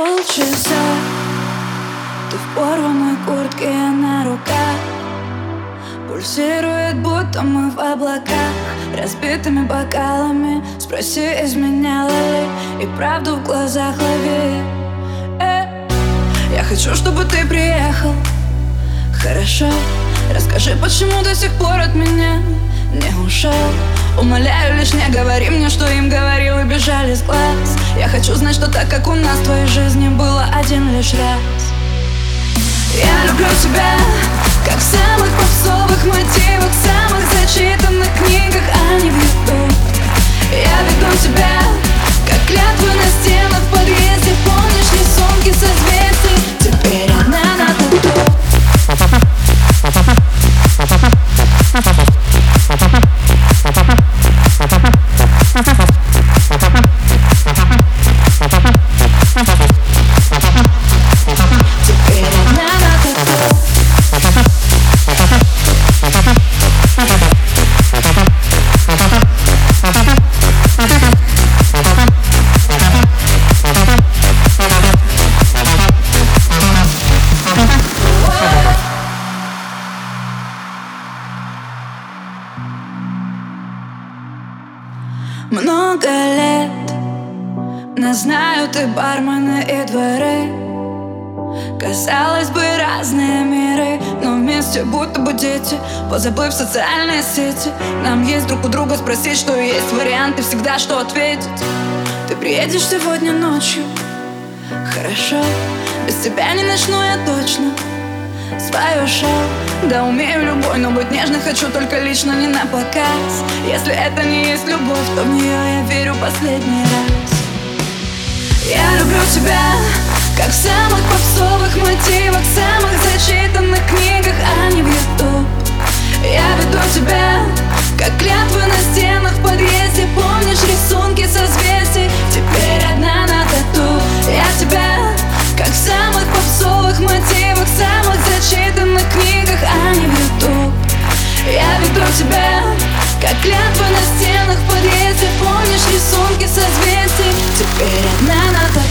полчаса. Ты в порванной куртке, на руках. Пульсирует, будто мы в облаках. Разбитыми бокалами. Спроси, изменяла ли. И правду в глазах лови. Э, Я хочу, чтобы ты приехал. Хорошо. Расскажи, почему до сих пор от меня не ушел. Умоляю, лишь не говори мне, что им говорил и бежали с глаз. Я хочу знать, что так, как у нас в твоей жизни было один лишь раз. Я люблю тебя, как самых попсовых Много лет Нас знают и бармены, и дворы. Казалось бы, разные миры Но вместе будто бы дети. Позабыв социальные сети Нам есть друг у друга спросить, что есть варианты Всегда что ответить. Ты приедешь сегодня ночью? Хорошо, без тебя не начну я точно свое шоу Да умею любой, но быть нежной хочу только лично, не на показ. Если это не есть любовь, то в нее я верю последний раз. Я люблю тебя, как в самых попсовых мотивах Самых Как клятва на стенах в подъезде Помнишь рисунки созвездий Теперь одна на тобой